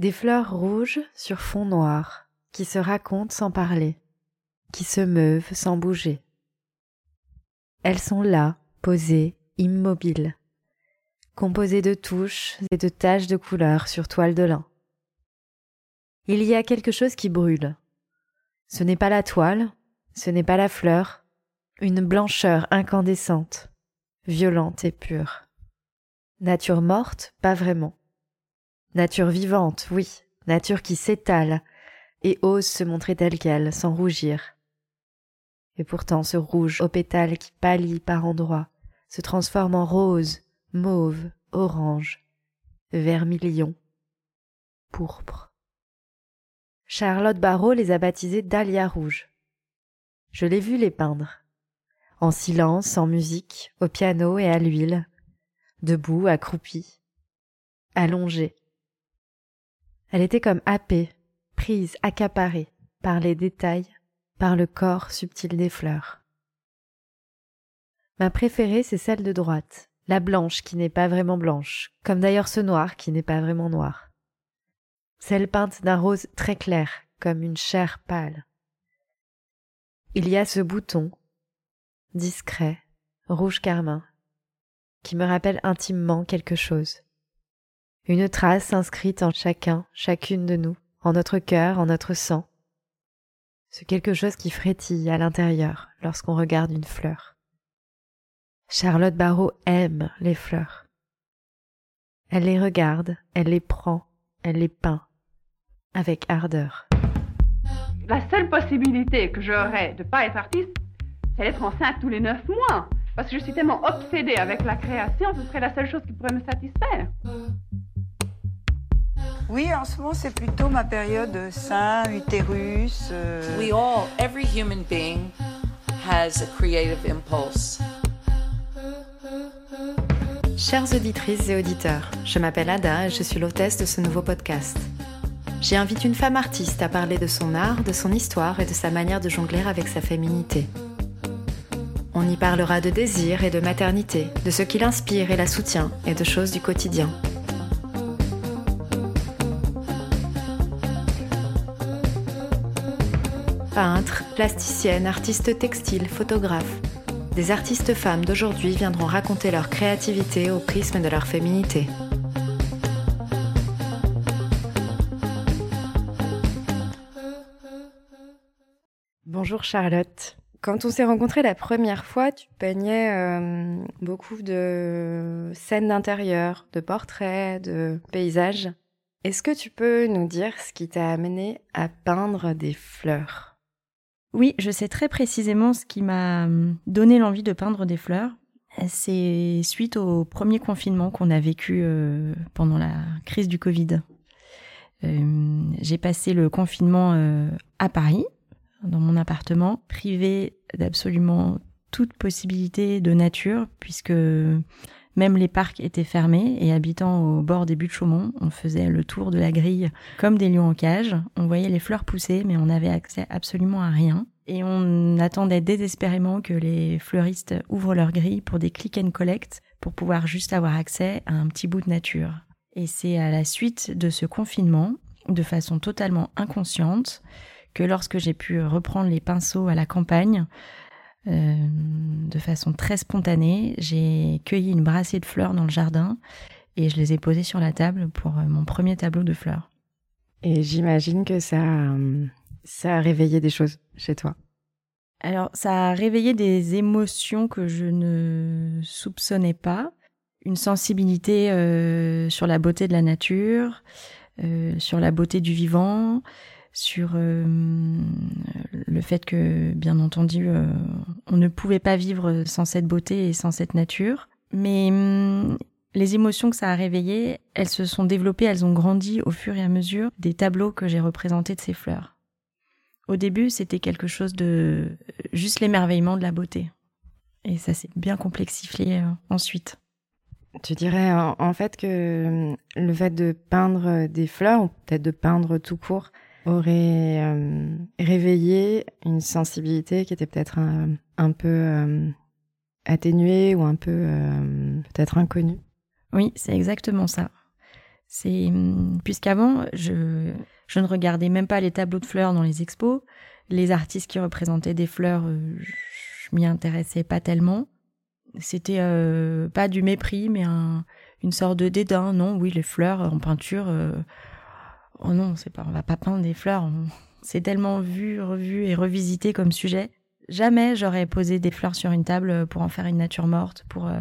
Des fleurs rouges sur fond noir, qui se racontent sans parler, qui se meuvent sans bouger. Elles sont là, posées, immobiles, composées de touches et de taches de couleur sur toile de lin. Il y a quelque chose qui brûle. Ce n'est pas la toile, ce n'est pas la fleur, une blancheur incandescente, violente et pure. Nature morte, pas vraiment. Nature vivante, oui, nature qui s'étale et ose se montrer telle qu'elle, sans rougir. Et pourtant ce rouge aux pétales qui pâlit par endroits, se transforme en rose, mauve, orange, vermilion, pourpre. Charlotte Barrault les a baptisés dahlia rouge. Je l'ai vu les peindre. En silence, en musique, au piano et à l'huile, debout, accroupie, allongée. Elle était comme happée, prise, accaparée par les détails, par le corps subtil des fleurs. Ma préférée, c'est celle de droite, la blanche qui n'est pas vraiment blanche, comme d'ailleurs ce noir qui n'est pas vraiment noir. Celle peinte d'un rose très clair, comme une chair pâle. Il y a ce bouton, discret, rouge carmin, qui me rappelle intimement quelque chose. Une trace inscrite en chacun, chacune de nous, en notre cœur, en notre sang. C'est quelque chose qui frétille à l'intérieur lorsqu'on regarde une fleur. Charlotte Barrault aime les fleurs. Elle les regarde, elle les prend, elle les peint, avec ardeur. La seule possibilité que j'aurais de ne pas être artiste, c'est d'être enceinte tous les neuf mois. Parce que je suis tellement obsédée avec la création, ce serait la seule chose qui pourrait me satisfaire. Oui, en ce moment, c'est plutôt ma période sein, utérus. euh, We all, every human being has a creative impulse. Chères auditrices et auditeurs, je m'appelle Ada et je suis l'hôtesse de ce nouveau podcast. J'y invite une femme artiste à parler de son art, de son histoire et de sa manière de jongler avec sa féminité. On y parlera de désir et de maternité, de ce qui l'inspire et la soutient et de choses du quotidien. Peintres, plasticiennes, artistes textiles, photographes, des artistes femmes d'aujourd'hui viendront raconter leur créativité au prisme de leur féminité. Bonjour Charlotte. Quand on s'est rencontrés la première fois, tu peignais euh, beaucoup de scènes d'intérieur, de portraits, de paysages. Est-ce que tu peux nous dire ce qui t'a amené à peindre des fleurs? Oui, je sais très précisément ce qui m'a hum, donné l'envie de peindre des fleurs. C'est suite au premier confinement qu'on a vécu euh, pendant la crise du Covid. Euh, J'ai passé le confinement euh, à Paris, dans mon appartement, privé d'absolument toute possibilité de nature, puisque même les parcs étaient fermés et habitant au bord des buts de Chaumont, on faisait le tour de la grille comme des lions en cage. On voyait les fleurs pousser, mais on n'avait accès absolument à rien. Et on attendait désespérément que les fleuristes ouvrent leurs grilles pour des click and collect pour pouvoir juste avoir accès à un petit bout de nature. Et c'est à la suite de ce confinement, de façon totalement inconsciente, que lorsque j'ai pu reprendre les pinceaux à la campagne, euh, de façon très spontanée, j'ai cueilli une brassée de fleurs dans le jardin et je les ai posées sur la table pour euh, mon premier tableau de fleurs. Et j'imagine que ça, euh, ça a réveillé des choses chez toi. Alors, ça a réveillé des émotions que je ne soupçonnais pas. Une sensibilité euh, sur la beauté de la nature, euh, sur la beauté du vivant, sur euh, le fait que, bien entendu, euh, on ne pouvait pas vivre sans cette beauté et sans cette nature. Mais hum, les émotions que ça a réveillées, elles se sont développées, elles ont grandi au fur et à mesure des tableaux que j'ai représentés de ces fleurs. Au début, c'était quelque chose de juste l'émerveillement de la beauté. Et ça s'est bien complexifié euh, ensuite. Tu dirais en, en fait que euh, le fait de peindre des fleurs, ou peut-être de peindre tout court, aurait euh, réveillé une sensibilité qui était peut-être un, un peu euh, atténuée ou un peu euh, peut-être inconnue. Oui, c'est exactement ça. C'est hum, puisqu'avant, je, je ne regardais même pas les tableaux de fleurs dans les expos. Les artistes qui représentaient des fleurs, je m'y intéressais pas tellement. C'était pas du mépris, mais un, une sorte de dédain. Non, oui, les fleurs en peinture. Oh non, c'est pas, on va pas peindre des fleurs. C'est tellement vu, revu et revisité comme sujet. Jamais j'aurais posé des fleurs sur une table pour en faire une nature morte. Pour, euh,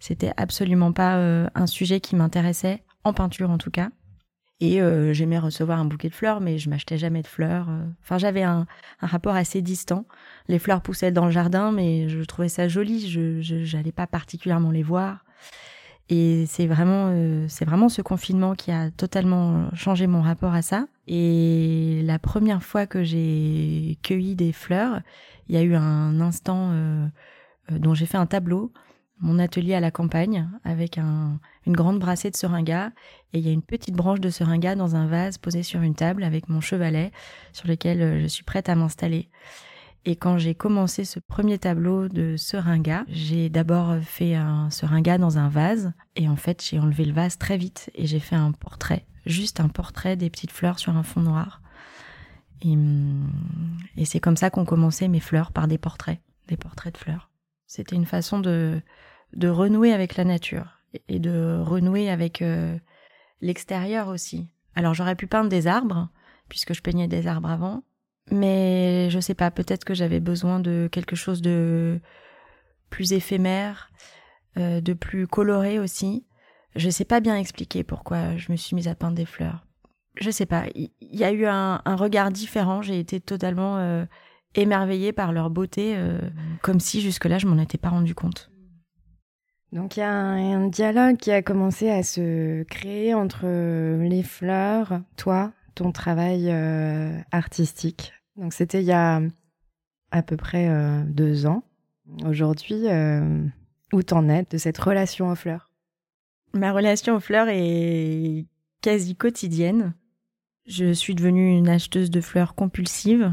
c'était absolument pas euh, un sujet qui m'intéressait en peinture en tout cas. Et euh, j'aimais recevoir un bouquet de fleurs, mais je m'achetais jamais de fleurs. Enfin, j'avais un, un rapport assez distant. Les fleurs poussaient dans le jardin, mais je trouvais ça joli. Je, j'allais pas particulièrement les voir. Et c'est vraiment, euh, c'est vraiment ce confinement qui a totalement changé mon rapport à ça. Et la première fois que j'ai cueilli des fleurs, il y a eu un instant euh, euh, dont j'ai fait un tableau, mon atelier à la campagne, avec un, une grande brassée de seringa. Et il y a une petite branche de seringa dans un vase posé sur une table avec mon chevalet sur lequel euh, je suis prête à m'installer. Et quand j'ai commencé ce premier tableau de seringa, j'ai d'abord fait un seringa dans un vase. Et en fait, j'ai enlevé le vase très vite et j'ai fait un portrait. Juste un portrait des petites fleurs sur un fond noir. Et, hum, et c'est comme ça qu'ont commencé mes fleurs, par des portraits, des portraits de fleurs. C'était une façon de, de renouer avec la nature et de renouer avec euh, l'extérieur aussi. Alors j'aurais pu peindre des arbres, puisque je peignais des arbres avant, mais je sais pas, peut-être que j'avais besoin de quelque chose de plus éphémère, euh, de plus coloré aussi. Je sais pas bien expliquer pourquoi je me suis mise à peindre des fleurs. Je sais pas, il y, a eu un, regard différent, j'ai été totalement euh, émerveillée par leur beauté, euh, comme si jusque-là je m'en étais pas rendu compte. Donc il y a un, un dialogue qui a commencé à se créer entre les fleurs, toi, ton travail artistique. Donc c'était il y a à peu près euh, deux ans. Aujourd'hui, euh, où t'en es de cette relation aux fleurs? Ma relation aux fleurs est quasi quotidienne. Je suis devenue une acheteuse de fleurs compulsive.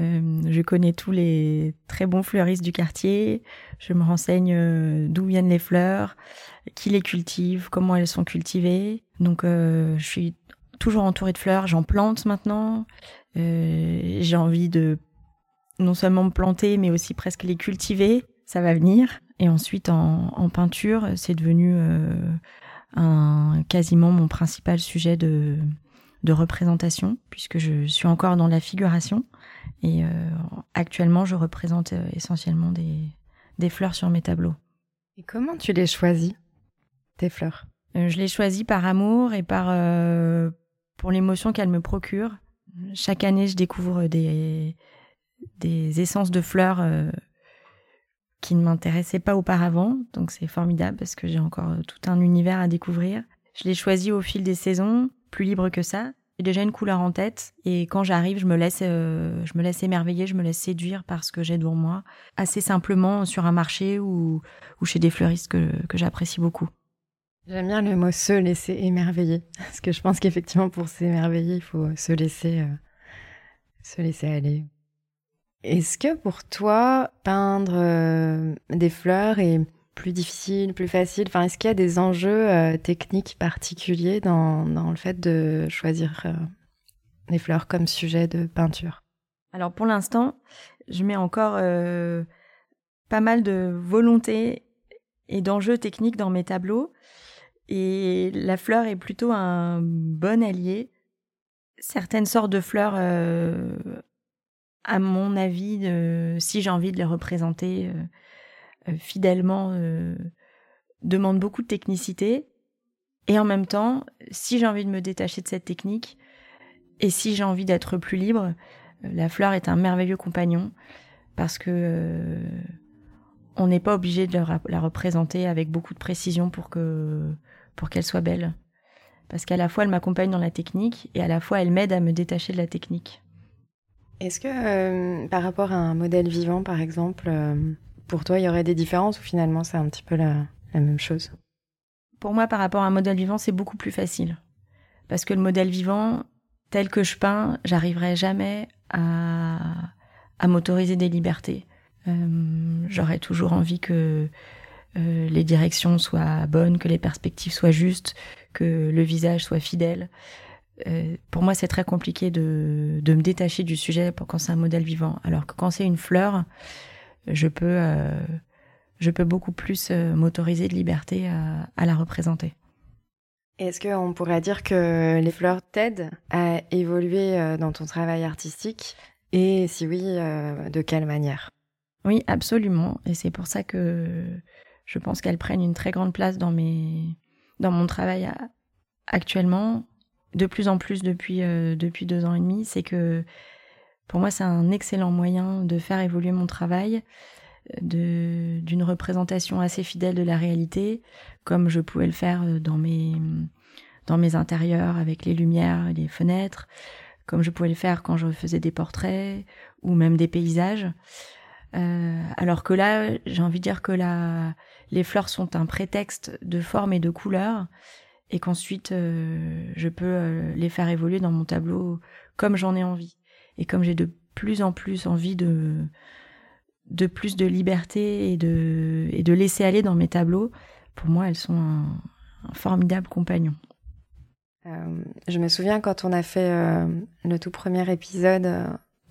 Euh, je connais tous les très bons fleuristes du quartier. Je me renseigne d'où viennent les fleurs, qui les cultive, comment elles sont cultivées. Donc je suis toujours entourée de fleurs. J'en plante maintenant. Euh, J'ai envie de non seulement me planter, mais aussi presque les cultiver. Ça va venir. Et ensuite, en, en peinture, c'est devenu euh, un, quasiment mon principal sujet de, de représentation, puisque je suis encore dans la figuration. Et euh, actuellement, je représente essentiellement des, des fleurs sur mes tableaux. Et comment tu les choisis, tes fleurs? Euh, je les choisis par amour et par euh, pour l'émotion qu'elles me procurent. Chaque année, je découvre des, essences de fleurs euh, qui ne m'intéressaient pas auparavant. Donc c'est formidable parce que j'ai encore tout un univers à découvrir. Je les choisis au fil des saisons, plus libre que ça. J'ai déjà une couleur en tête et quand j'arrive, je me laisse, euh, je me laisse émerveiller, je me laisse séduire par ce que j'ai devant moi, assez simplement sur un marché ou, chez des fleuristes que j'apprécie beaucoup. J'aime bien le mot se laisser émerveiller, parce que je pense qu'effectivement pour s'émerveiller, il faut se laisser, euh, se laisser aller. Est-ce que pour toi, peindre euh, des fleurs est plus difficile, plus facile? Enfin, est-ce qu'il y a des enjeux euh, techniques particuliers dans, dans le fait de choisir les fleurs comme sujet de peinture? Alors pour l'instant, je mets encore pas mal de volonté et d'enjeux techniques dans mes tableaux. Et la fleur est plutôt un bon allié. Certaines sortes de fleurs, euh, à mon avis, euh, si j'ai envie de les représenter euh, fidèlement, demandent beaucoup de technicité. Et en même temps, si j'ai envie de me détacher de cette technique, et si j'ai envie d'être plus libre, la fleur est un merveilleux compagnon parce que on n'est pas obligé de la représenter avec beaucoup de précision pour que pour qu'elle soit belle. Parce qu'à la fois elle m'accompagne dans la technique et à la fois elle m'aide à me détacher de la technique. Est-ce que euh, par rapport à un modèle vivant, par exemple, euh, pour toi, il y aurait des différences ou finalement c'est un petit peu la, la même chose? Pour moi, par rapport à un modèle vivant, c'est beaucoup plus facile. Parce que le modèle vivant, tel que je peins, j'arriverai jamais à, à m'autoriser des libertés. Euh, J'aurais toujours envie que euh, les directions soient bonnes, que les perspectives soient justes, que le visage soit fidèle. Euh, pour moi, c'est très compliqué de, de me détacher du sujet quand c'est un modèle vivant. Alors que quand c'est une fleur, je peux, euh, je peux beaucoup plus m'autoriser de liberté à, à la représenter. Est-ce qu'on pourrait dire que les fleurs t'aident à évoluer dans ton travail artistique? Et si oui, de quelle manière? Oui, absolument. Et c'est pour ça que je pense qu'elles prennent une très grande place dans, mes, dans mon travail actuellement, de plus en plus depuis, euh, depuis deux ans et demi. C'est que pour moi, c'est un excellent moyen de faire évoluer mon travail, d'une représentation assez fidèle de la réalité, comme je pouvais le faire dans mes, dans mes intérieurs avec les lumières et les fenêtres, comme je pouvais le faire quand je faisais des portraits ou même des paysages. Euh, alors que là, j'ai envie de dire que la, les fleurs sont un prétexte de forme et de couleur, et qu'ensuite euh, je peux euh, les faire évoluer dans mon tableau comme j'en ai envie, et comme j'ai de plus en plus envie de de plus de liberté et de et de laisser aller dans mes tableaux. Pour moi, elles sont un, formidable compagnon. Euh, Je me souviens quand on a fait le tout premier épisode,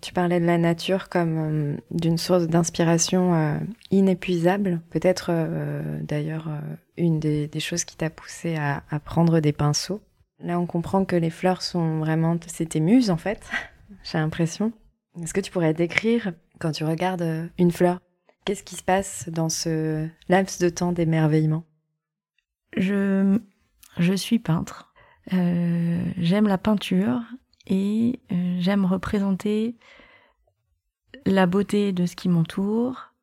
tu parlais de la nature comme euh, d'une source d'inspiration euh, inépuisable. Peut-être euh, d'ailleurs une des, choses qui t'a poussé à, prendre des pinceaux. Là, on comprend que les fleurs sont vraiment... C'est tes muses, en fait, j'ai l'impression. Est-ce que tu pourrais décrire, quand tu regardes une fleur, qu'est-ce qui se passe dans ce laps de temps d'émerveillement? Je je suis peintre. J'aime la peinture et euh, j'aime représenter la beauté de ce qui m'entoure,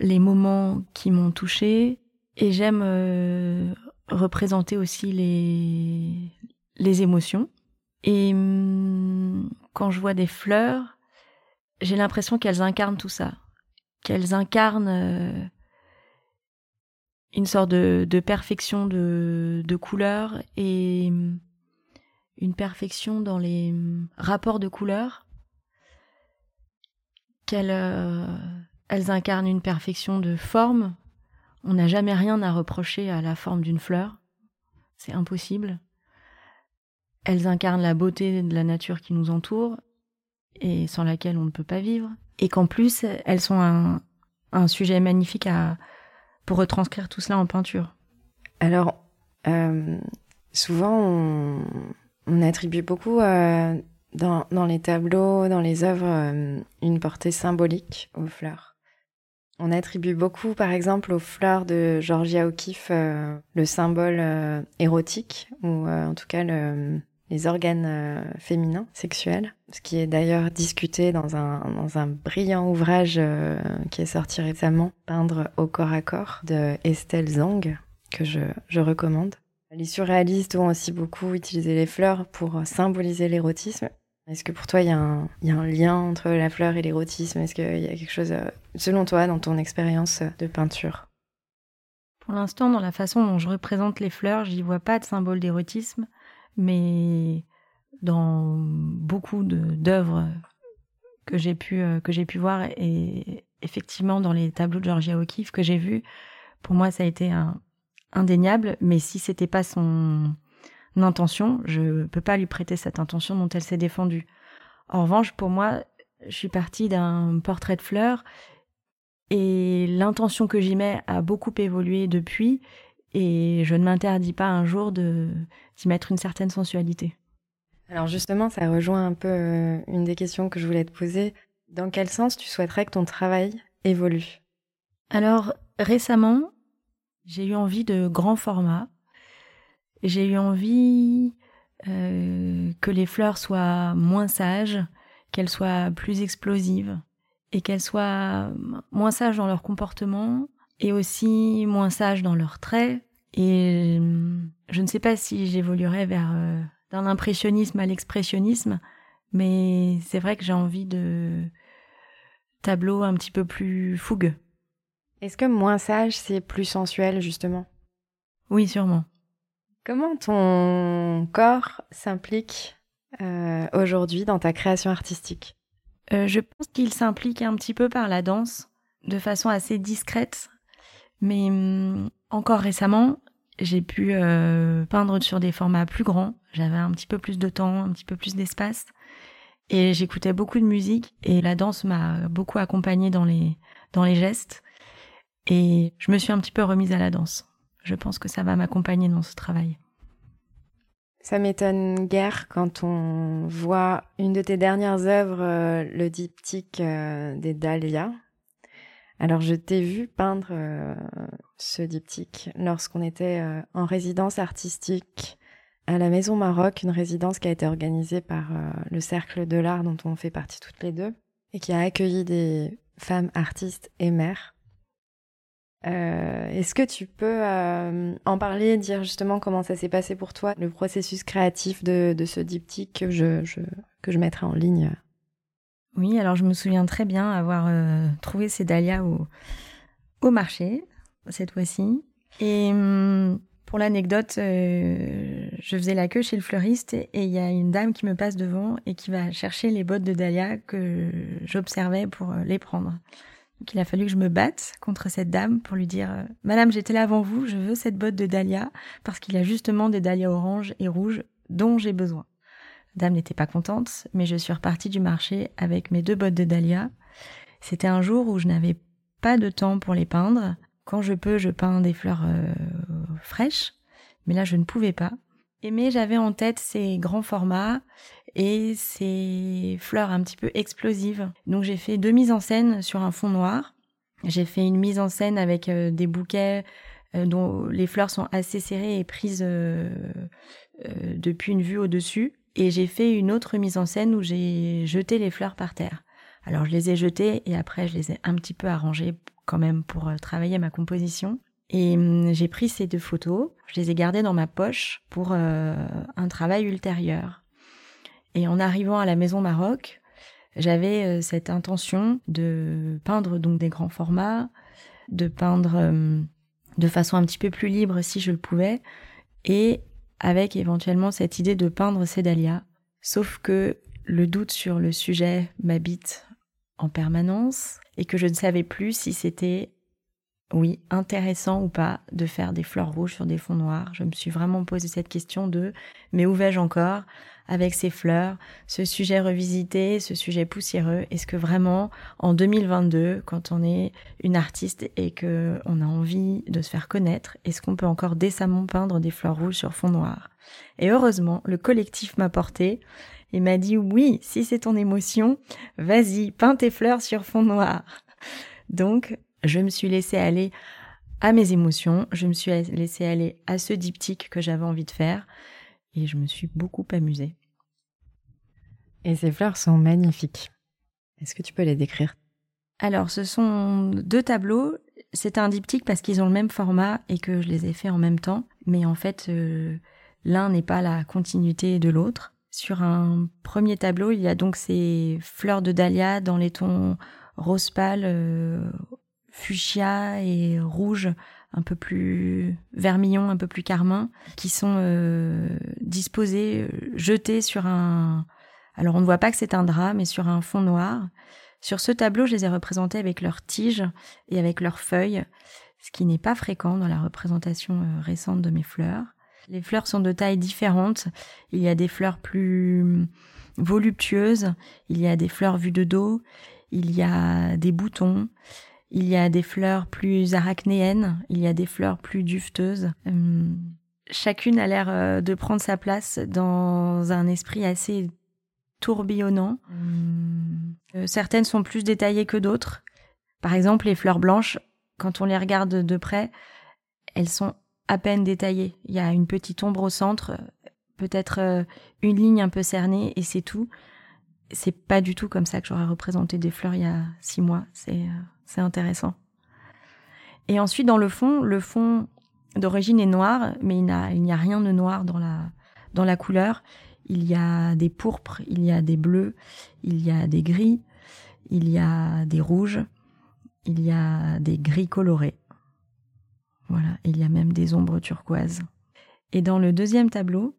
les moments qui m'ont touché et j'aime euh, représenter aussi les les émotions. Et hum, quand je vois des fleurs, j'ai l'impression qu'elles incarnent tout ça, qu'elles incarnent euh, une sorte de, de perfection de, de couleurs et hum, une perfection dans les hum, rapports de couleurs, qu'elles euh, incarnent une perfection de forme. On n'a jamais rien à reprocher à la forme d'une fleur, c'est impossible. Elles incarnent la beauté de la nature qui nous entoure et sans laquelle on ne peut pas vivre. Et qu'en plus, elles sont un, un sujet magnifique à, pour retranscrire tout cela en peinture. Alors, euh, souvent, on, on attribue beaucoup euh, dans, les tableaux, dans les œuvres, euh, une portée symbolique aux fleurs. On attribue beaucoup, par exemple, aux fleurs de Georgia O'Keeffe euh, le symbole érotique, ou en tout cas le, les organes féminins, sexuels, ce qui est d'ailleurs discuté dans un, dans brillant ouvrage qui est sorti récemment, Peindre au corps à corps, de Estelle Zang, que je, je recommande. Les surréalistes ont aussi beaucoup utilisé les fleurs pour symboliser l'érotisme. Est-ce que pour toi, il y, a un- lien entre la fleur et l'érotisme? Est-ce qu'il y a quelque chose, euh, selon toi, dans ton expérience de peinture? Pour l'instant, dans la façon dont je représente les fleurs, j'y vois pas de symbole d'érotisme, mais dans beaucoup d'œuvres que j'ai pu euh, pu voir et effectivement dans les tableaux de Georgia O'Keeffe que j'ai vus, pour moi ça a été un, indéniable. Mais si c'était pas son intention, je peux pas lui prêter cette intention dont elle s'est défendue. En revanche, pour moi, je suis partie d'un portrait de fleurs et l'intention que j'y mets a beaucoup évolué depuis et je ne m'interdis pas un jour de d'y mettre une certaine sensualité. Alors justement, ça rejoint un peu euh, une des questions que je voulais te poser. Dans quel sens tu souhaiterais que ton travail évolue? Alors récemment, j'ai eu envie de grand format. J'ai eu envie euh, que les fleurs soient moins sages, qu'elles soient plus explosives et qu'elles soient moins sages dans leur comportement et aussi moins sages dans leurs traits. Et euh, je ne sais pas si j'évoluerai vers euh, d'un impressionnisme à l'expressionnisme, mais c'est vrai que j'ai envie de tableaux un petit peu plus fougueux. Est-ce que moins sage, c'est plus sensuel, justement? Oui, sûrement. Comment ton corps s'implique euh, aujourd'hui dans ta création artistique? Euh, je pense qu'il s'implique un petit peu par la danse, de façon assez discrète. Mais hum, encore récemment, j'ai pu peindre sur des formats plus grands. J'avais un petit peu plus de temps, un petit peu plus d'espace. Et j'écoutais beaucoup de musique et la danse m'a beaucoup accompagnée dans les, dans les gestes. Et je me suis un petit peu remise à la danse. Je pense que ça va m'accompagner dans ce travail. Ça m'étonne guère quand on voit une de tes dernières œuvres, euh, le diptyque euh, des Dahlias. Alors je t'ai vu peindre euh, ce diptyque lorsqu'on était en résidence artistique à la Maison Maroc, une résidence qui a été organisée par le Cercle de l'Art dont on fait partie toutes les deux et qui a accueilli des femmes artistes et mères. Euh, est-ce que tu peux euh, en parler, dire justement comment ça s'est passé pour toi, le processus créatif de, ce diptyque que je, que je mettrai en ligne? Oui, alors je me souviens très bien avoir euh, trouvé ces dahlias au, marché, cette fois-ci. Et hum, pour l'anecdote, je faisais la queue chez le fleuriste et il y a une dame qui me passe devant et qui va chercher les bottes de dahlia que j'observais pour les prendre. Donc il a fallu que je me batte contre cette dame pour lui dire euh, Madame, j'étais là avant vous, je veux cette botte de dahlia parce qu'il y a justement des dahlias oranges et rouges dont j'ai besoin. La dame n'était pas contente, mais je suis repartie du marché avec mes deux bottes de dahlia. C'était un jour où je n'avais pas de temps pour les peindre. Quand je peux, je peins des fleurs euh, fraîches, mais là je ne pouvais pas. Mais j'avais en tête ces grands formats et ces fleurs un petit peu explosives. Donc j'ai fait deux mises en scène sur un fond noir. J'ai fait une mise en scène avec euh, des bouquets euh, dont les fleurs sont assez serrées et prises euh, depuis une vue au-dessus. Et j'ai fait une autre mise en scène où j'ai jeté les fleurs par terre. Alors je les ai jetées et après je les ai un petit peu arrangées quand même pour travailler ma composition. Et hum, j'ai pris ces deux photos, je les ai gardées dans ma poche pour un travail ultérieur. Et en arrivant à la Maison Maroc, j'avais euh, cette intention de peindre donc des grands formats, de peindre euh, de façon un petit peu plus libre si je le pouvais, et avec éventuellement cette idée de peindre ces dahlias. Sauf que le doute sur le sujet m'habite en permanence et que je ne savais plus si c'était, oui, intéressant ou pas de faire des fleurs rouges sur des fonds noirs. Je me suis vraiment posé cette question de mais où vais-je encore avec ces fleurs, ce sujet revisité, ce sujet poussiéreux Est-ce que vraiment, en 2022, quand on est une artiste et que on a envie de se faire connaître, est-ce qu'on peut encore décemment peindre des fleurs rouges sur fond noir? Et heureusement, le collectif m'a porté et m'a dit oui, si c'est ton émotion, vas-y, peins tes fleurs sur fond noir. Donc, je me suis laissée aller à mes émotions, je me suis laissée aller à ce diptyque que j'avais envie de faire et je me suis beaucoup amusée. Et ces fleurs sont magnifiques. Est-ce que tu peux les décrire? Alors, ce sont deux tableaux. C'est un diptyque parce qu'ils ont le même format et que je les ai faits en même temps. Mais en fait, euh, l'un n'est pas la continuité de l'autre. Sur un premier tableau, il y a donc ces fleurs de dahlia dans les tons rose pâle, euh, fuchsia et rouge un peu plus vermillon, un peu plus carmin, qui sont euh, disposés, euh, jetés sur un... Alors on ne voit pas que c'est un drap, mais sur un fond noir. Sur ce tableau, je les ai représentés avec leurs tiges et avec leurs feuilles, ce qui n'est pas fréquent dans la représentation euh, récente de mes fleurs. Les fleurs sont de tailles différentes. Il y a des fleurs plus voluptueuses, il y a des fleurs vues de dos, il y a des boutons, il y a des fleurs plus arachnéennes, il y a des fleurs plus dufteuses. Hum, chacune a l'air euh, de prendre sa place dans un esprit assez tourbillonnant. Euh, certaines sont plus détaillées que d'autres. Par exemple, les fleurs blanches, quand on les regarde de près, elles sont à peine détaillées. Il y a une petite ombre au centre, peut-être euh, une ligne un peu cernée et c'est tout. C'est pas du tout comme ça que j'aurais représenté des fleurs il y a six mois. C'est c'est intéressant. Et ensuite, dans le fond, le fond d'origine est noir, mais il n'y a, rien de noir dans la, couleur. Il y a des pourpres, il y a des bleus, il y a des gris, il y a des rouges, il y a des gris colorés. Voilà, il y a même des ombres turquoises. Et dans le deuxième tableau,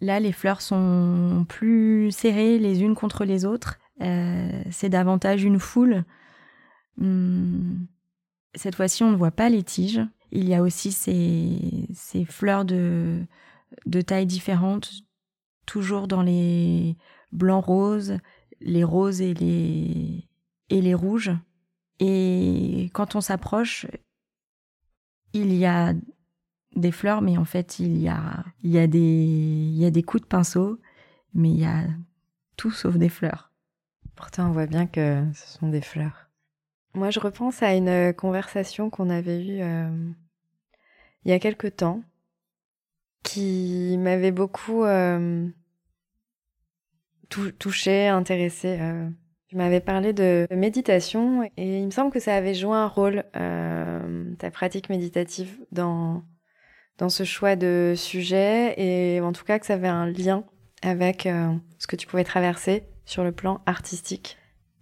là, les fleurs sont plus serrées les unes contre les autres. Euh, c'est davantage une foule Hmm. Cette fois-ci, on ne voit pas les tiges. Il y a aussi ces, ces fleurs de, de tailles différentes, toujours dans les blancs roses, les roses et les, et les rouges. Et quand on s'approche, il y a des fleurs, mais en fait, il y a, il y a, des, il y a des coups de pinceau, mais il y a tout sauf des fleurs. Pourtant, on voit bien que ce sont des fleurs. Moi, je repense à une conversation qu'on avait eue euh, il y a quelque temps, qui m'avait beaucoup euh, intéressée. Euh. Tu m'avais parlé de méditation et il me semble que ça avait joué un rôle, ta pratique méditative, dans, dans ce choix de sujet et en tout cas que ça avait un lien avec ce que tu pouvais traverser sur le plan artistique.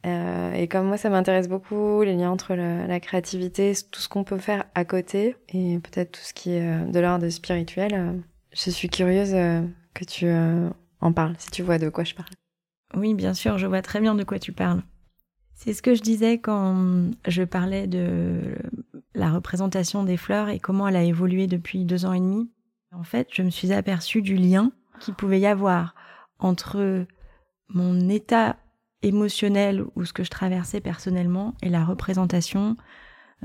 Euh, et comme moi, ça m'intéresse beaucoup, les liens entre la créativité, tout ce qu'on peut faire à côté, et peut-être tout ce qui est euh, de l'ordre spirituel, euh, je suis curieuse que tu en parles, si tu vois de quoi je parle. Oui, bien sûr, je vois très bien de quoi tu parles. C'est ce que je disais quand je parlais de la représentation des fleurs et comment elle a évolué depuis deux ans et demi. En fait, je me suis aperçue du lien qu'il pouvait y avoir entre mon état émotionnel ou ce que je traversais personnellement et la représentation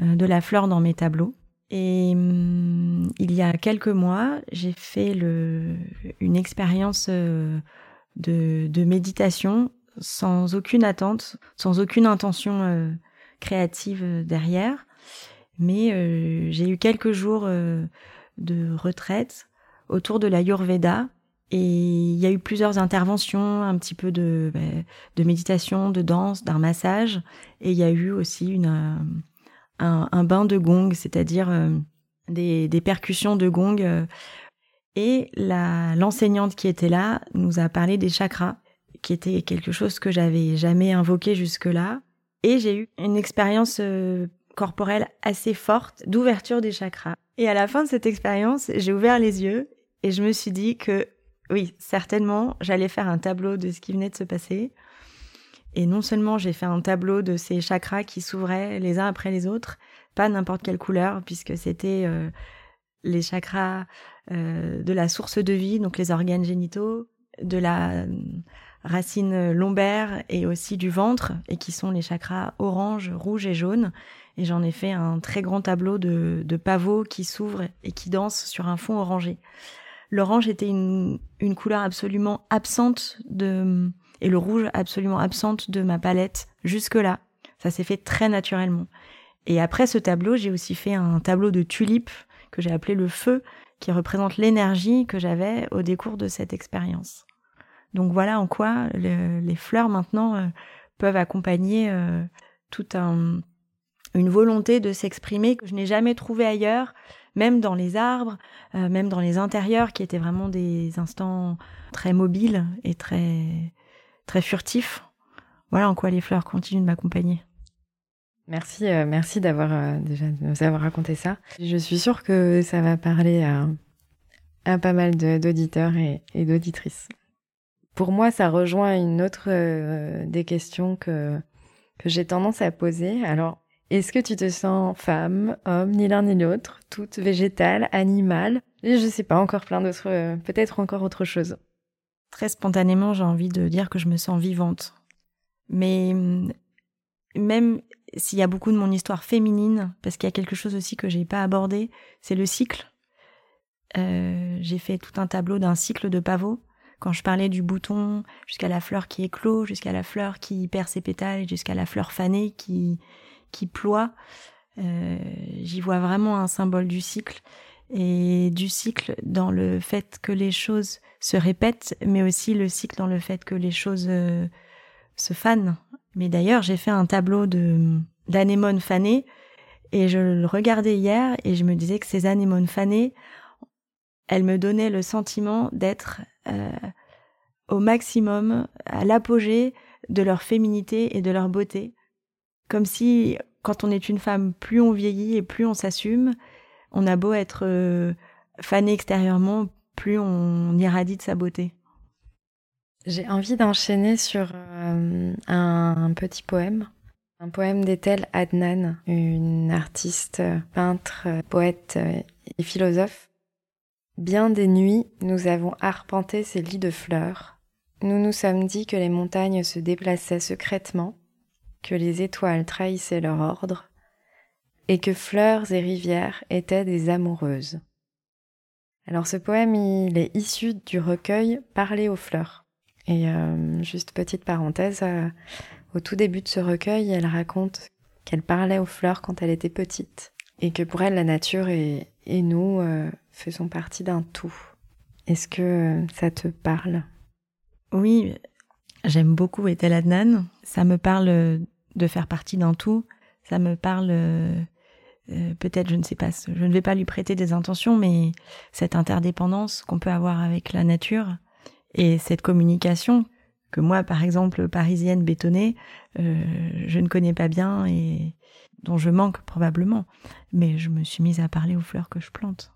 euh, de la fleur dans mes tableaux. Et hum, il y a quelques mois, j'ai fait le, une expérience euh, de, de, méditation sans aucune attente, sans aucune intention euh, créative derrière. Mais j'ai eu quelques jours de retraite autour de la Yurveda et il y a eu plusieurs interventions, un petit peu de, ben, de méditation, de danse, d'un massage. Et il y a eu aussi euh, un, bain de gong, c'est-à-dire euh, des, percussions de gong. Euh. Et l'enseignante qui était là nous a parlé des chakras, qui était quelque chose que j'avais jamais invoqué jusque-là. Et j'ai eu une expérience corporelle assez forte d'ouverture des chakras. Et à la fin de cette expérience, j'ai ouvert les yeux et je me suis dit que oui, certainement, j'allais faire un tableau de ce qui venait de se passer. Et non seulement j'ai fait un tableau de ces chakras qui s'ouvraient les uns après les autres, pas n'importe quelle couleur, puisque c'était euh, les chakras euh, de la source de vie, donc les organes génitaux, de la euh, racine lombaire et aussi du ventre, et qui sont les chakras orange, rouge et jaune. Et j'en ai fait un très grand tableau de, de pavots qui s'ouvrent et qui dansent sur un fond orangé. L'orange était une, une couleur absolument absente de et le rouge absolument absente de ma palette jusque-là. Ça s'est fait très naturellement. Et après ce tableau, j'ai aussi fait un tableau de tulipes que j'ai appelé le feu, qui représente l'énergie que j'avais au décours de cette expérience. Donc voilà en quoi les fleurs maintenant euh, peuvent accompagner euh, toute un, une volonté de s'exprimer que je n'ai jamais trouvée ailleurs même dans les arbres, euh, même dans les intérieurs, qui étaient vraiment des instants très mobiles et très, très furtifs. Voilà en quoi les fleurs continuent de m'accompagner. Merci, euh, merci d'avoir euh, déjà de nous avoir raconté ça. Je suis sûre que ça va parler à, à pas mal d'auditeurs et, et d'auditrices. Pour moi, ça rejoint une autre des questions que que j'ai tendance à poser. Alors, est-ce que tu te sens femme, homme, ni l'un ni l'autre, toute végétale, animale Et je sais pas, encore plein d'autres, euh, peut-être encore autre chose. Très spontanément, j'ai envie de dire que je me sens vivante. Mais mm, même s'il y a beaucoup de mon histoire féminine, parce qu'il y a quelque chose aussi que j'ai pas abordé, c'est le cycle. Euh, j'ai fait tout un tableau d'un cycle de pavots. Quand je parlais du bouton jusqu'à la fleur qui éclot, jusqu'à la fleur qui perd ses pétales, jusqu'à la fleur fanée qui qui ploie. Euh, j'y vois vraiment un symbole du cycle et du cycle dans le fait que les choses se répètent, mais aussi le cycle dans le fait que les choses euh, se fanent. Mais d'ailleurs, j'ai fait un tableau de d'anémones fanées et je le regardais hier et je me disais que ces anémones fanées, elles me donnaient le sentiment d'être euh, au maximum, à l'apogée de leur féminité et de leur beauté. Comme si, quand on est une femme, plus on vieillit et plus on s'assume, on a beau être euh, fané extérieurement, plus on irradie de sa beauté. J'ai envie d'enchaîner sur euh, un, petit poème, Un poème d'Ethel Adnan, une artiste, peintre, poète et philosophe. Bien des nuits, nous avons arpenté ces lits de fleurs. Nous nous sommes dit que les montagnes se déplaçaient secrètement, que les étoiles trahissaient leur ordre, et que fleurs et rivières étaient des amoureuses. Alors ce poème, il est issu du recueil Parler aux fleurs. Et euh, juste petite parenthèse, euh, au tout début de ce recueil, elle raconte qu'elle parlait aux fleurs quand elle était petite et que pour elle, la nature et, nous euh, faisons partie d'un tout. Est-ce que ça te parle? Oui, j'aime beaucoup Ethel Adnan. Ça me parle de faire partie d'un tout. Ça me parle peut-être, je ne sais pas, je ne vais pas lui prêter des intentions, mais cette interdépendance qu'on peut avoir avec la nature et cette communication que moi, par exemple, parisienne bétonnée, euh, je ne connais pas bien et dont je manque probablement. Mais je me suis mise à parler aux fleurs que je plante.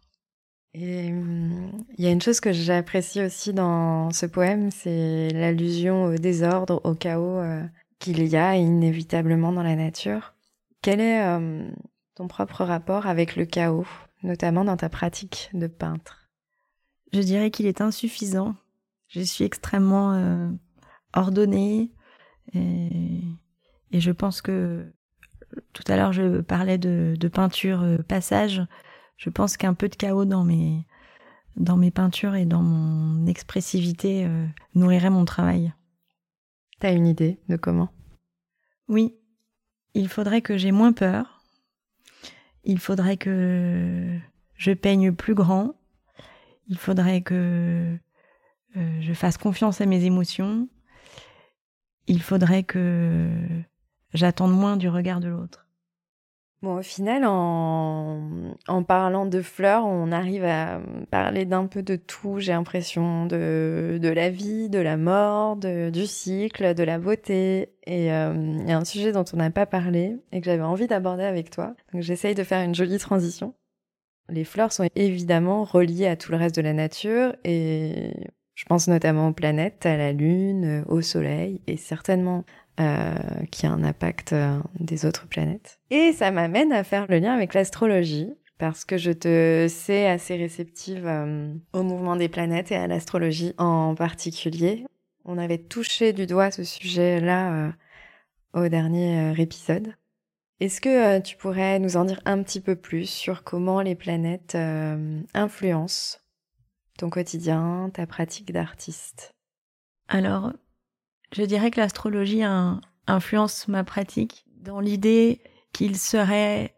Et hum, il y a une chose que j'apprécie aussi dans ce poème, c'est l'allusion au désordre, au chaos euh, qu'il y a inévitablement dans la nature. Quel est hum, ton propre rapport avec le chaos, notamment dans ta pratique de peintre? Je dirais qu'il est insuffisant. Je suis extrêmement euh, ordonnée et, je pense que tout à l'heure je parlais de, peinture euh, passage. Je pense qu'un peu de chaos dans mes dans mes peintures et dans mon expressivité euh, nourrirait mon travail. T'as une idée de comment? Oui, il faudrait que j'ai moins peur. Il faudrait que je peigne plus grand, il faudrait que euh, je fasse confiance à mes émotions, il faudrait que j'attende moins du regard de l'autre. Bon, au final, en, parlant de fleurs, on arrive à parler d'un peu de tout, j'ai l'impression, de, de la vie, de la mort, du cycle, de la beauté. Et euh, il y a un sujet dont on n'a pas parlé et que j'avais envie d'aborder avec toi. Donc j'essaye de faire une jolie transition. Les fleurs sont évidemment reliées à tout le reste de la nature et je pense notamment aux planètes, à la Lune, au Soleil et certainement euh, qui a un impact euh, des autres planètes. Et ça m'amène à faire le lien avec l'astrologie, parce que je te sais assez réceptive euh, au mouvement des planètes et à l'astrologie en particulier. On avait touché du doigt ce sujet-là au dernier épisode. Est-ce que tu pourrais nous en dire un petit peu plus sur comment les planètes influencent ton quotidien, ta pratique d'artiste? Alors, je dirais que l'astrologie influence ma pratique dans l'idée qu'il serait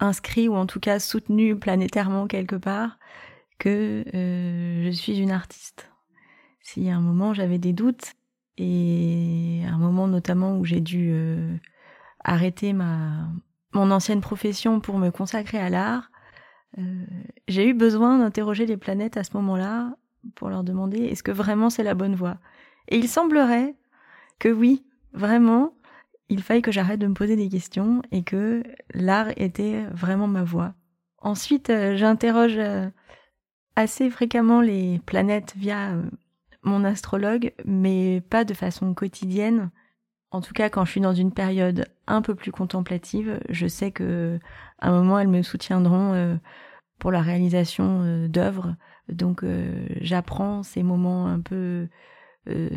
inscrit ou en tout cas soutenu planétairement quelque part que euh, je suis une artiste. Y a un moment j'avais des doutes et un moment notamment où j'ai dû euh, arrêter ma mon ancienne profession pour me consacrer à l'art, euh, j'ai eu besoin d'interroger les planètes à ce moment-là pour leur demander est-ce que vraiment c'est la bonne voie? Et il semblerait que oui, vraiment, il faille que j'arrête de me poser des questions et que l'art était vraiment ma voie. Ensuite, euh, j'interroge euh, assez fréquemment les planètes via euh, mon astrologue, mais pas de façon quotidienne. En tout cas, quand je suis dans une période un peu plus contemplative, je sais que à un moment elles me soutiendront pour la réalisation d'œuvres. Donc, j'apprends ces moments un peu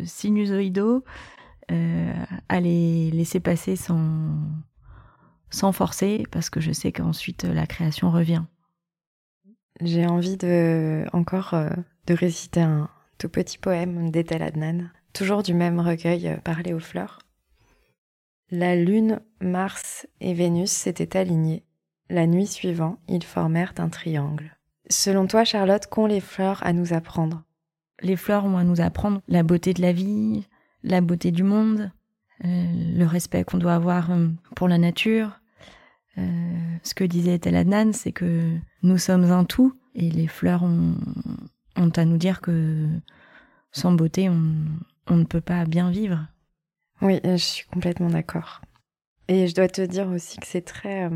sinusoïdaux à les laisser passer sans, sans forcer, parce que je sais qu'ensuite la création revient. J'ai envie de encore euh, de réciter un tout petit poème d'Ethel Adnan, toujours du même recueil euh, Parler aux fleurs. La lune, Mars et Vénus s'étaient alignés. La nuit suivante, ils formèrent un triangle. Selon toi, Charlotte, qu'ont les fleurs à nous apprendre? Les fleurs ont à nous apprendre la beauté de la vie, la beauté du monde, euh, le respect qu'on doit avoir euh, pour la nature. Euh, ce que disait Tel c'est que nous sommes un tout et les fleurs ont, à nous dire que sans beauté, on ne peut pas bien vivre. Oui, je suis complètement d'accord. Et je dois te dire aussi que c'est très,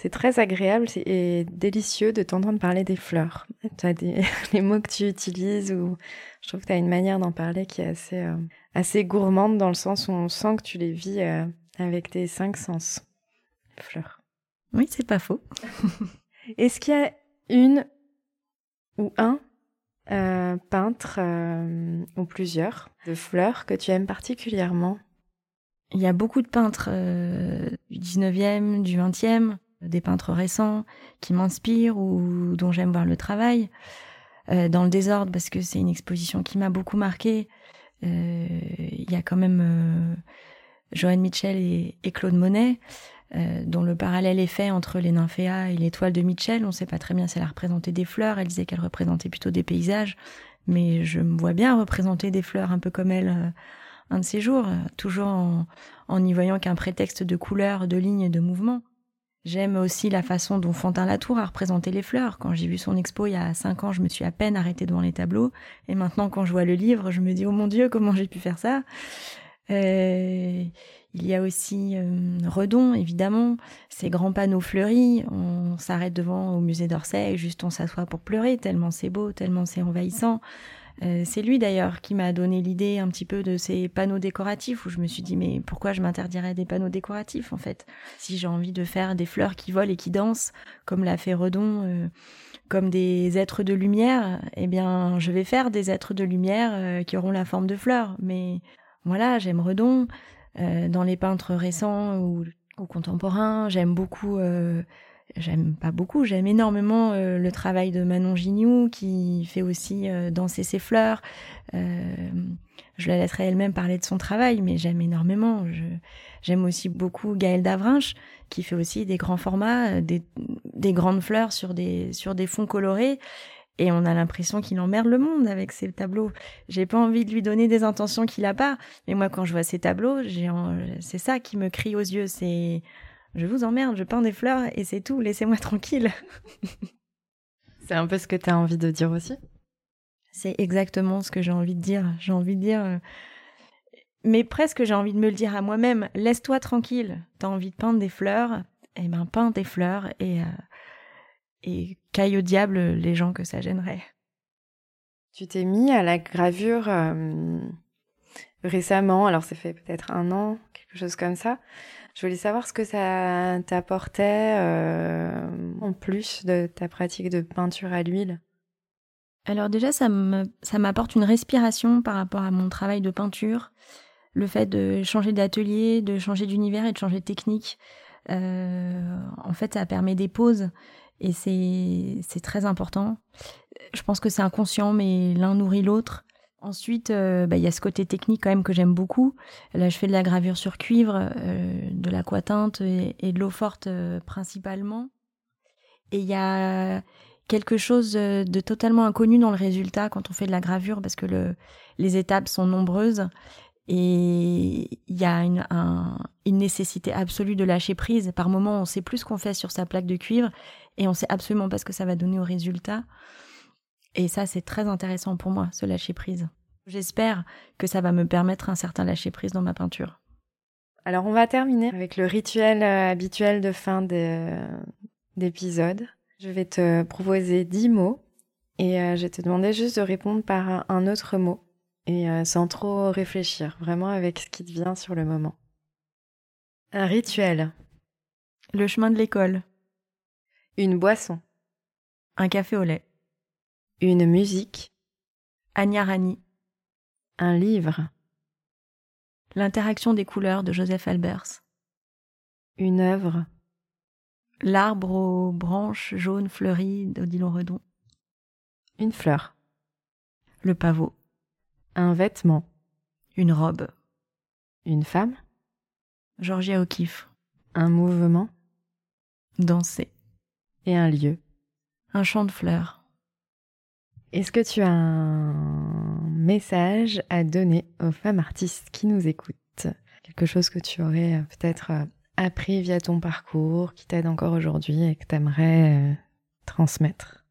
c'est très agréable et délicieux de t'entendre parler des fleurs. Tu as des, les mots que tu utilises ou je trouve que tu as une manière d'en parler qui est assez, euh, assez gourmande dans le sens où on sent que tu les vis euh, avec tes cinq sens. Fleur. Oui, c'est pas faux. Est-ce qu'il y a une ou un euh, peintre ou plusieurs de fleurs que tu aimes particulièrement? Il y a beaucoup de peintres euh, du 19e, du 20e, des peintres récents qui m'inspirent ou dont j'aime voir le travail. Euh, dans le désordre, parce que c'est une exposition qui m'a beaucoup marqué. Euh, il y a quand même euh, Joanne Mitchell et, Claude Monet. Euh, dont le parallèle est fait entre les nymphéas et l'étoile de Mitchell. On ne sait pas très bien si elle a représenté des fleurs, elle disait qu'elle représentait plutôt des paysages, mais je me vois bien représenter des fleurs un peu comme elle un de ces jours, toujours en, en voyant qu'un prétexte de couleurs, de lignes et de mouvements. J'aime aussi la façon dont Fontaine Latour a représenté les fleurs. Quand j'ai vu son expo il y a cinq ans, je me suis à peine arrêtée devant les tableaux. Et maintenant, quand je vois le livre, je me dis, oh mon Dieu, comment j'ai pu faire ça? Euh, Il y a aussi euh, Redon, évidemment, ces grands panneaux fleuris. On s'arrête devant au musée d'Orsay et juste on s'assoit pour pleurer, tellement c'est beau, tellement c'est envahissant. Euh, c'est lui d'ailleurs qui m'a donné l'idée un petit peu de ces panneaux décoratifs où je me suis dit mais pourquoi je m'interdirais des panneaux décoratifs en fait? Si j'ai envie de faire des fleurs qui volent et qui dansent comme l'a fait Redon euh, comme des êtres de lumière eh bien je vais faire des êtres de lumière euh, qui auront la forme de fleurs. Mais voilà j'aime Redon dans les peintres récents ou, ou contemporains j'aime beaucoup j'aime pas beaucoup, j'aime énormément euh, le travail de Manon Gignoux qui fait aussi euh, danser ses fleurs. Euh, je la laisserai elle-même parler de son travail, mais j'aime énormément. J'aime aussi beaucoup Gaëlle Davrinche qui fait aussi des grands formats, des, des grandes fleurs sur des, fonds colorés. Et on a l'impression qu'il emmerde le monde avec ses tableaux. J'ai pas envie de lui donner des intentions qu'il a pas. Mais moi, quand je vois ses tableaux, c'est ça qui me crie aux yeux. C'est, je vous emmerde, je peins des fleurs et c'est tout, laissez-moi tranquille. C'est un peu ce que tu as envie de dire aussi? C'est exactement ce que j'ai envie de dire. J'ai envie de dire. euh, Mais presque j'ai envie de me le dire à moi-même. Laisse-toi tranquille. T'as envie de peindre des fleurs? Eh ben, peins des fleurs et, euh, et caille au diable les gens que ça gênerait. Tu t'es mis à la gravure euh, récemment, alors ça fait peut-être un an, quelque chose comme ça. Je voulais savoir ce que ça t'apportait euh, en plus de ta pratique de peinture à l'huile. Alors déjà, ça m'apporte une respiration par rapport à mon travail de peinture. Le fait de changer d'atelier, de changer d'univers et de changer de technique, euh, en fait, ça permet des pauses et c'est très important. Je pense que c'est inconscient, mais l'un nourrit l'autre. Ensuite, euh, bah, il y a ce côté technique quand même que j'aime beaucoup. Là, je fais de la gravure sur cuivre, euh, de l'aquatinte et, de l'eau forte euh, principalement. Et il y a quelque chose de totalement inconnu dans le résultat quand on fait de la gravure parce que le, les étapes sont nombreuses et il y a une, un- une nécessité absolue de lâcher prise. Par moment, on sait plus ce qu'on fait sur sa plaque de cuivre et on sait absolument pas ce que ça va donner au résultat. Et ça, c'est très intéressant pour moi, ce lâcher prise. J'espère que ça va me permettre un certain lâcher prise dans ma peinture. Alors on va terminer avec le rituel euh, habituel de fin de- d'épisode. Je vais te proposer 10 mots et euh, je vais te demander juste de répondre par un- un autre mot et euh, sans trop réfléchir, vraiment avec ce qui te vient sur le moment. Un rituel, Le chemin de l'école, une boisson, un café au lait, une musique, Anya Rani, un livre, l'interaction des couleurs de Joseph Albers, une œuvre, l'arbre aux branches jaunes fleuries d'Odilon Redon, une fleur, le pavot, un vêtement, une robe, une femme, Georgia O'Keeffe, un mouvement. Danser, et un lieu. un champ de fleurs. Est-ce que tu as un message à donner aux femmes artistes qui nous écoutent? Quelque chose que tu aurais euh, peut-être euh, appris via ton parcours, qui t'aide encore aujourd'hui et que tu aimerais transmettre?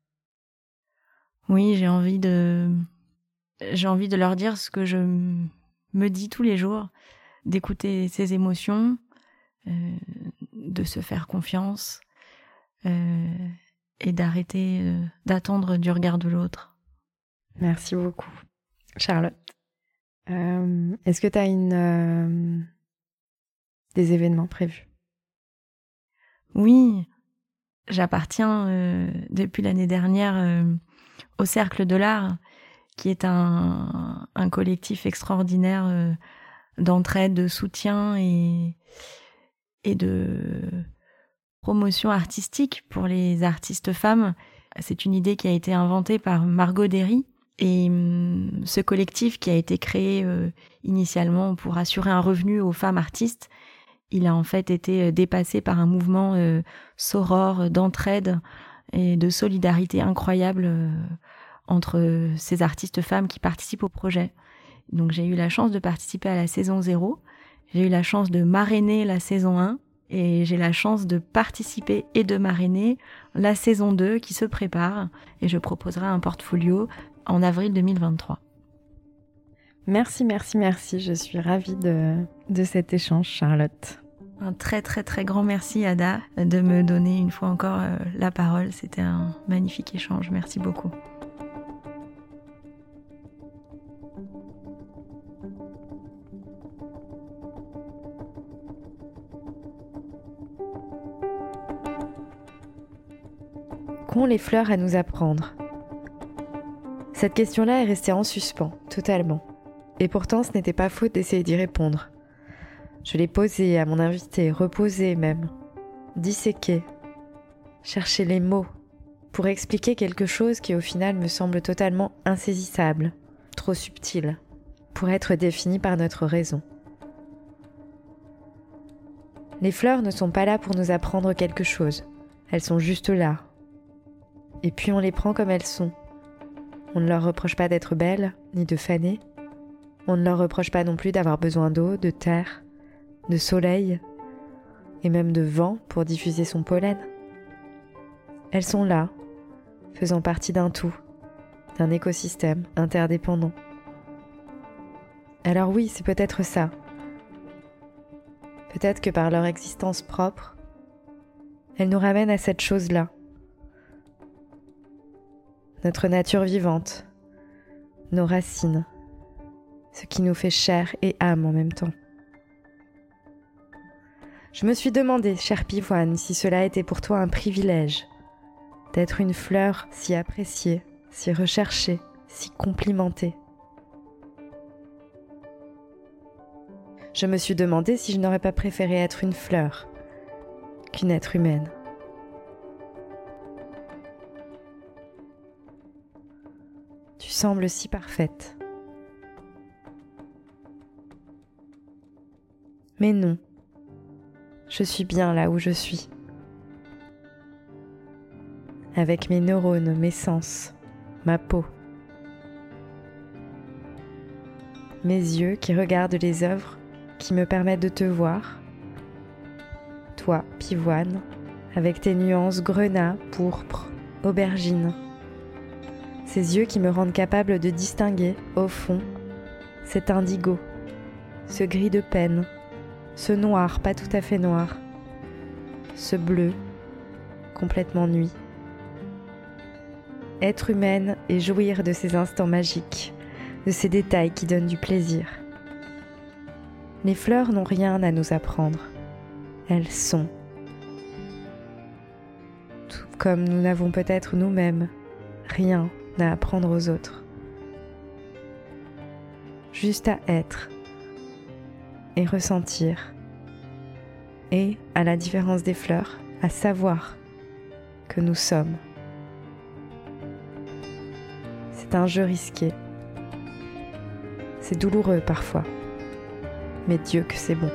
Oui, j'ai envie de j'ai envie de leur dire ce que je me dis tous les jours, d'écouter ses émotions, euh, de se faire confiance euh, et d'arrêter euh, d'attendre du regard de l'autre. Merci beaucoup, Charlotte. Euh, Est-ce que tu as une, euh, des événements prévus? Oui, j'appartiens depuis l'année dernière au Cercle de l'Art, qui est un, un collectif extraordinaire d'entraide, de soutien et, et de promotion artistique pour les artistes femmes. C'est une idée qui a été inventée par Margot Derry. Et hum, ce collectif qui a été créé initialement pour assurer un revenu aux femmes artistes il a en fait été euh, dépassé par un mouvement euh, soror d'entraide et de solidarité incroyable euh, entre ces artistes femmes qui participent au projet. Donc j'ai eu la chance de participer à la saison 0, j'ai eu la chance de marrainer la saison 1 et j'ai la chance de participer et de marrainer la saison 2 qui se prépare et je proposerai un portfolio en avril 2023. Merci, merci, merci. Je suis ravie de, de cet échange, Charlotte. Un très très très grand merci Ada de me donner une fois encore euh, la parole. C'était un magnifique échange. Merci beaucoup. Les fleurs à nous apprendre Cette question-là est restée en suspens, totalement. Et pourtant, ce n'était pas faute d'essayer d'y répondre. Je l'ai posé à mon invité, reposé même, disséqué, chercher les mots pour expliquer quelque chose qui au final me semble totalement insaisissable, trop subtil, pour être défini par notre raison. Les fleurs ne sont pas là pour nous apprendre quelque chose, elles sont juste là. Et puis on les prend comme elles sont. On ne leur reproche pas d'être belles, ni de faner, on ne leur reproche pas non plus d'avoir besoin d'eau, de terre, de soleil et même de vent pour diffuser son pollen. Elles sont là, faisant partie d'un tout, d'un écosystème interdépendant. Alors oui, c'est peut-être ça. Peut-être que par leur existence propre, elles nous ramènent à cette chose-là. Notre nature vivante, nos racines, ce qui nous fait chair et âme en même temps. Je me suis demandé, cher Pivoine, si cela était pour toi un privilège d'être une fleur si appréciée, si recherchée, si complimentée. Je me suis demandé si je n'aurais pas préféré être une fleur qu'une être humaine. Sembles si parfaite. Mais non, je suis bien là où je suis. Avec mes neurones, mes sens, ma peau. Mes yeux qui regardent les œuvres qui me permettent de te voir. Toi, pivoine, avec tes nuances grenat, pourpre, aubergine. Ces yeux qui me rendent capable de distinguer, au fond, cet indigo, ce gris de peine, ce noir pas tout à fait noir, ce bleu complètement nuit. Être humaine et jouir de ces instants magiques, de ces détails qui donnent du plaisir. Les fleurs n'ont rien à nous apprendre, elles sont. Tout comme nous n'avons peut-être nous-mêmes rien à apprendre aux autres. Juste à être et ressentir. Et, à la différence des fleurs, à savoir que nous sommes. C'est un jeu risqué. C'est douloureux parfois. Mais Dieu que c'est bon.